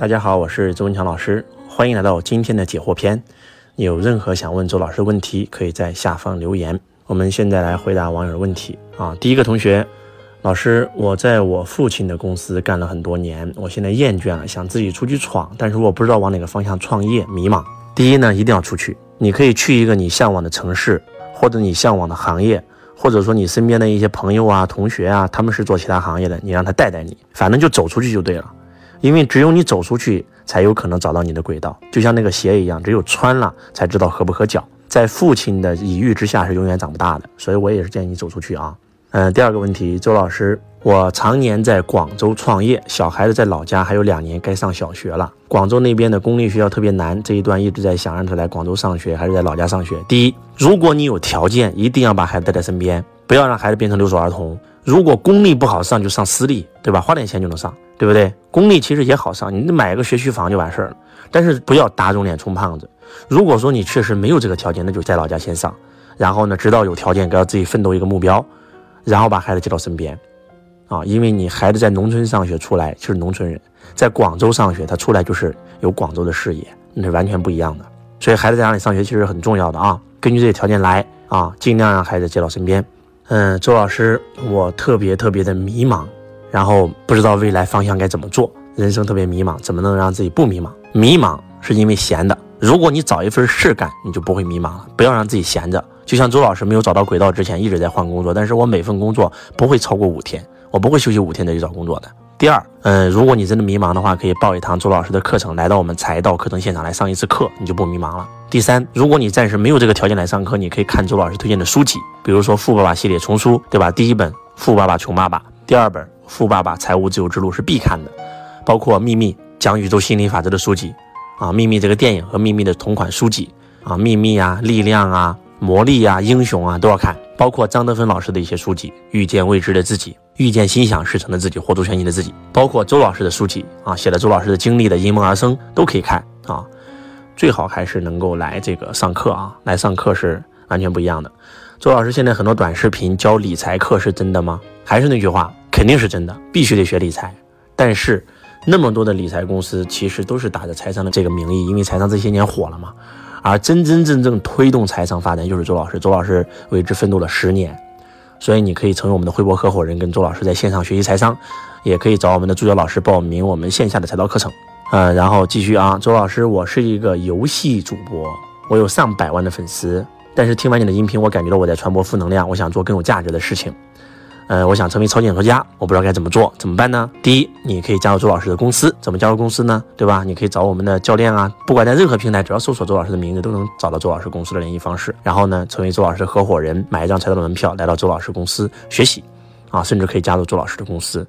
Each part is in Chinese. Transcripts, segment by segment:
大家好，我是周文强老师，欢迎来到今天的解惑篇。有任何想问周老师的问题，可以在下方留言。我们现在来回答网友的问题啊。第一个同学，老师，我在我父亲的公司干了很多年，我现在厌倦了，想自己出去闯，但是我不知道往哪个方向创业，迷茫。第一呢，一定要出去，你可以去一个你向往的城市，或者你向往的行业，或者说你身边的一些朋友啊、同学啊，他们是做其他行业的，你让他带带你，反正就走出去就对了。因为只有你走出去，才有可能找到你的轨道。就像那个鞋一样，只有穿了才知道合不合脚。在父亲的礼遇之下是永远长不大的，所以我也是建议你走出去啊。嗯，第二个问题，周老师，我常年在广州创业，小孩子在老家还有两年该上小学了。广州那边的公立学校特别难，这一段一直在想让他来广州上学还是在老家上学。第一，如果你有条件，一定要把孩子带在身边，不要让孩子变成留守儿童。如果公立不好上，就上私立，对吧？花点钱就能上，对不对？公立其实也好上，你买个学区房就完事儿了。但是不要打肿脸充胖子。如果说你确实没有这个条件，那就在老家先上，然后呢，直到有条件，给自己奋斗一个目标，然后把孩子接到身边，啊，因为你孩子在农村上学出来就是农村人，在广州上学他出来就是有广州的视野，那是完全不一样的。所以孩子在哪里上学其实很重要的啊，根据这些条件来啊，尽量让孩子接到身边。嗯，周老师，我特别特别的迷茫，然后不知道未来方向该怎么做，人生特别迷茫，怎么能让自己不迷茫？迷茫是因为闲的，如果你找一份事干，你就不会迷茫了。不要让自己闲着，就像周老师没有找到轨道之前一直在换工作，但是我每份工作不会超过五天，我不会休息五天再去找工作的。第二，嗯，如果你真的迷茫的话，可以报一堂周老师的课程，来到我们财道课程现场来上一次课，你就不迷茫了。第三，如果你暂时没有这个条件来上课，你可以看周老师推荐的书籍，比如说《富爸爸系列丛书》，对吧？第一本《富爸爸穷爸爸》，第二本《富爸爸财务自由之路》是必看的，包括《秘密》讲宇宙心理法则的书籍，啊，《秘密》这个电影和《秘密》的同款书籍，啊，《秘密》啊，《力量》啊，《魔力》啊，《英雄》啊都要看，包括张德芬老师的一些书籍，《遇见未知的自己》，遇见心想事成的自己，活出全新的自己，包括周老师的书籍，啊，写了周老师的经历的《因梦而生》都可以看，啊。最好还是能够来这个上课啊，来上课是完全不一样的。周老师现在很多短视频教理财课是真的吗？还是那句话，肯定是真的，必须得学理财。但是那么多的理财公司其实都是打着财商的这个名义，因为财商这些年火了嘛。而真真正正推动财商发展就是周老师，周老师为之奋斗了十年。所以你可以成为我们的汇博合伙人，跟周老师在线上学习财商，也可以找我们的助教老师报名我们线下的财道课程。呃，然后继续啊，周老师，我是一个游戏主播，我有上百万的粉丝，但是听完你的音频，我感觉到我在传播负能量，我想做更有价值的事情。呃，我想成为超级演说家，我不知道该怎么做，怎么办呢？第一，你可以加入周老师的公司，怎么加入公司呢？对吧？你可以找我们的教练啊，不管在任何平台，只要搜索周老师的名字，都能找到周老师公司的联系方式。然后呢，成为周老师合伙人，买一张财道的门票，来到周老师公司学习，啊，甚至可以加入周老师的公司，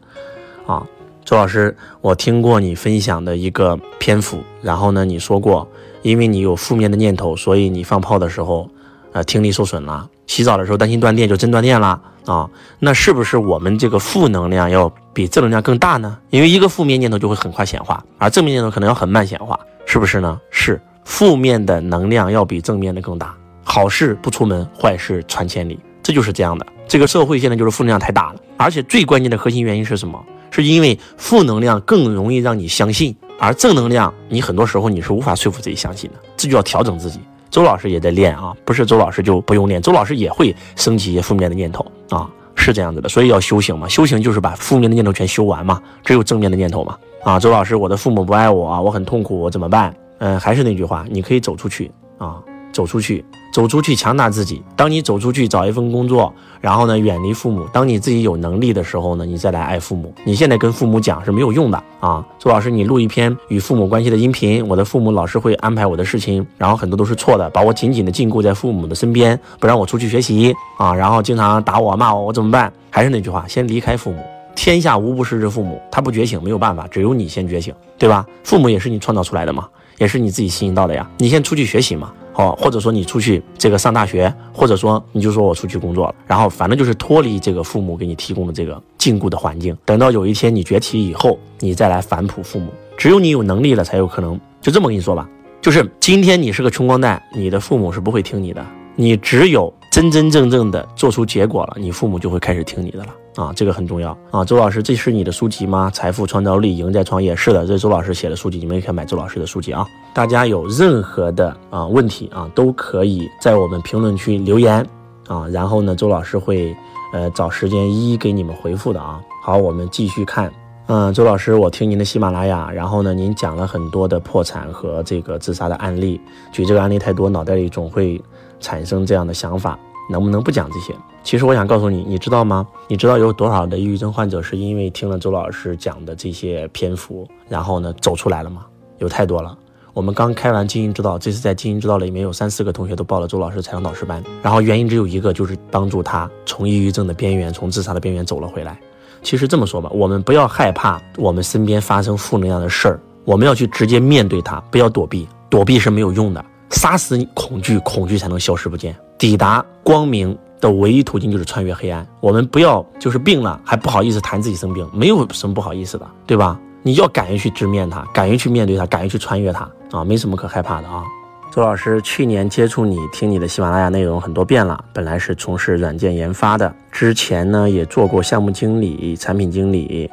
啊。周老师，我听过你分享的一个篇幅，然后呢，你说过，因为你有负面的念头，所以你放炮的时候，呃，听力受损了。洗澡的时候担心断电，就真断电了啊？那是不是我们这个负能量要比正能量更大呢？因为一个负面念头就会很快显化，而正面念头可能要很慢显化，是不是呢？是，负面的能量要比正面的更大。好事不出门，坏事传千里，这就是这样的。这个社会现在就是负能量太大了，而且最关键的核心原因是什么？是因为负能量更容易让你相信，而正能量你很多时候你是无法说服自己相信的，这就要调整自己。周老师也在练啊，不是周老师就不用练，周老师也会升起一些负面的念头啊，是这样子的，所以要修行嘛，修行就是把负面的念头全修完嘛，只有正面的念头嘛。啊，周老师，我的父母不爱我，我很痛苦，我怎么办？嗯，还是那句话，你可以走出去啊。走出去，走出去，强大自己。当你走出去找一份工作，然后呢，远离父母。当你自己有能力的时候呢，你再来爱父母。你现在跟父母讲是没有用的啊。周老师，你录一篇与父母关系的音频，我的父母老是会安排我的事情，然后很多都是错的，把我紧紧的禁锢在父母的身边，不让我出去学习啊，然后经常打我骂我，我怎么办？还是那句话，先离开父母。天下无不是之父母，他不觉醒没有办法，只有你先觉醒，对吧？父母也是你创造出来的嘛，也是你自己吸引到的呀。你先出去学习嘛。好，或者说你出去这个上大学，或者说你就说我出去工作了，然后反正就是脱离这个父母给你提供的这个禁锢的环境。等到有一天你崛起以后，你再来反哺父母。只有你有能力了，才有可能。就这么跟你说吧，就是今天你是个穷光蛋，你的父母是不会听你的。你只有真真正正的做出结果了，你父母就会开始听你的了。啊，这个很重要啊。周老师，这是你的书籍吗？财富创造力，赢在创业。是的，这是周老师写的书籍，你们也可以买周老师的书籍啊。大家有任何的啊问题啊，都可以在我们评论区留言啊，然后呢，周老师会呃找时间一一给你们回复的啊。好，我们继续看。嗯，周老师，我听您的喜马拉雅，然后呢，您讲了很多的破产和这个自杀的案例，举这个案例太多，脑袋里总会产生这样的想法，能不能不讲这些？其实我想告诉你，你知道吗？你知道有多少的抑郁症患者是因为听了周老师讲的这些篇幅，然后呢走出来了吗？有太多了。我们刚开完经营之道，这次在经营之道里面有三四个同学都报了周老师财商导师班，然后原因只有一个，就是帮助他从抑郁症的边缘，从自杀的边缘走了回来。其实这么说吧，我们不要害怕我们身边发生负能量的事儿，我们要去直接面对它，不要躲避，躲避是没有用的。杀死恐惧，恐惧才能消失不见。抵达光明的唯一途径就是穿越黑暗。我们不要就是病了还不好意思谈自己生病，没有什么不好意思的，对吧？你要敢于去直面它，敢于去面对它，敢于去穿越它啊，没什么可害怕的啊。周老师去年接触你，听你的喜马拉雅内容很多遍了。本来是从事软件研发的，之前呢也做过项目经理、产品经理，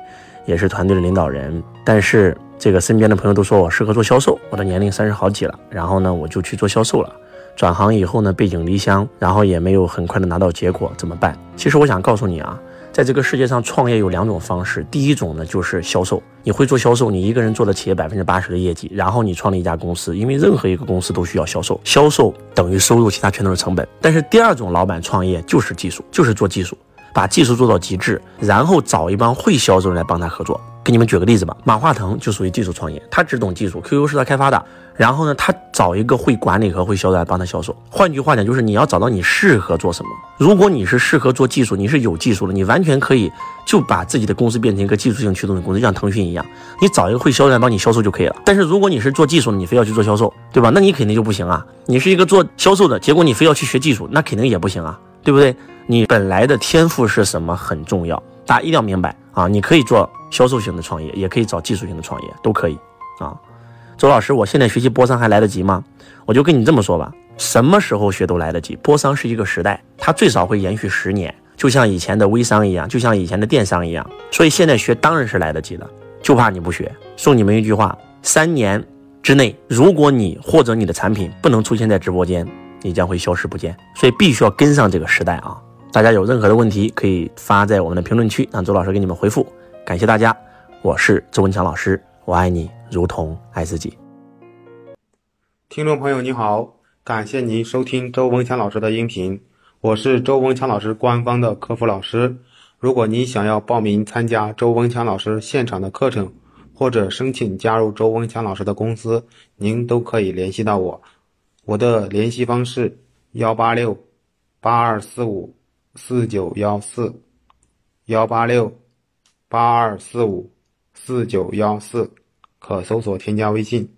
也是团队的领导人。但是这个身边的朋友都说我适合做销售，我的年龄三十好几了，然后呢我就去做销售了。转行以后呢背井离乡，然后也没有很快的拿到结果，怎么办？其实我想告诉你啊。在这个世界上创业有两种方式，第一种呢就是销售，你会做销售，你一个人做了企业百分之八十的业绩，然后你创立一家公司，因为任何一个公司都需要销售，销售等于收入，其他全都是成本。但是第二种老板创业就是技术，就是做技术，把技术做到极致，然后找一帮会销售人来帮他合作。给你们举个例子吧，马化腾就属于技术创业，他只懂技术，QQ 是他开发的。然后呢，他找一个会管理和会销售来帮他销售。换句话讲，就是你要找到你适合做什么。如果你是适合做技术，你是有技术的，你完全可以就把自己的公司变成一个技术性驱动的公司，像腾讯一样，你找一个会销售来帮你销售就可以了。但是如果你是做技术的，你非要去做销售，对吧？那你肯定就不行啊。你是一个做销售的，结果你非要去学技术，那肯定也不行啊，对不对？你本来的天赋是什么很重要，大家一定要明白啊。你可以做。销售型的创业也可以找技术型的创业，都可以啊。周老师，我现在学习波商还来得及吗？我就跟你这么说吧，什么时候学都来得及。波商是一个时代，它最少会延续十年，就像以前的微商一样，就像以前的电商一样。所以现在学当然是来得及的，就怕你不学。送你们一句话：三年之内，如果你或者你的产品不能出现在直播间，你将会消失不见。所以必须要跟上这个时代啊！大家有任何的问题，可以发在我们的评论区，让周老师给你们回复。感谢大家，我是周文强老师，我爱你如同爱自己。听众朋友你好，感谢您收听周文强老师的音频，我是周文强老师官方的客服老师。如果您想要报名参加周文强老师现场的课程，或者申请加入周文强老师的公司，您都可以联系到我。我的联系方式：幺八六八二四五四九幺四幺八六。八二四五四九幺四，可搜索添加微信。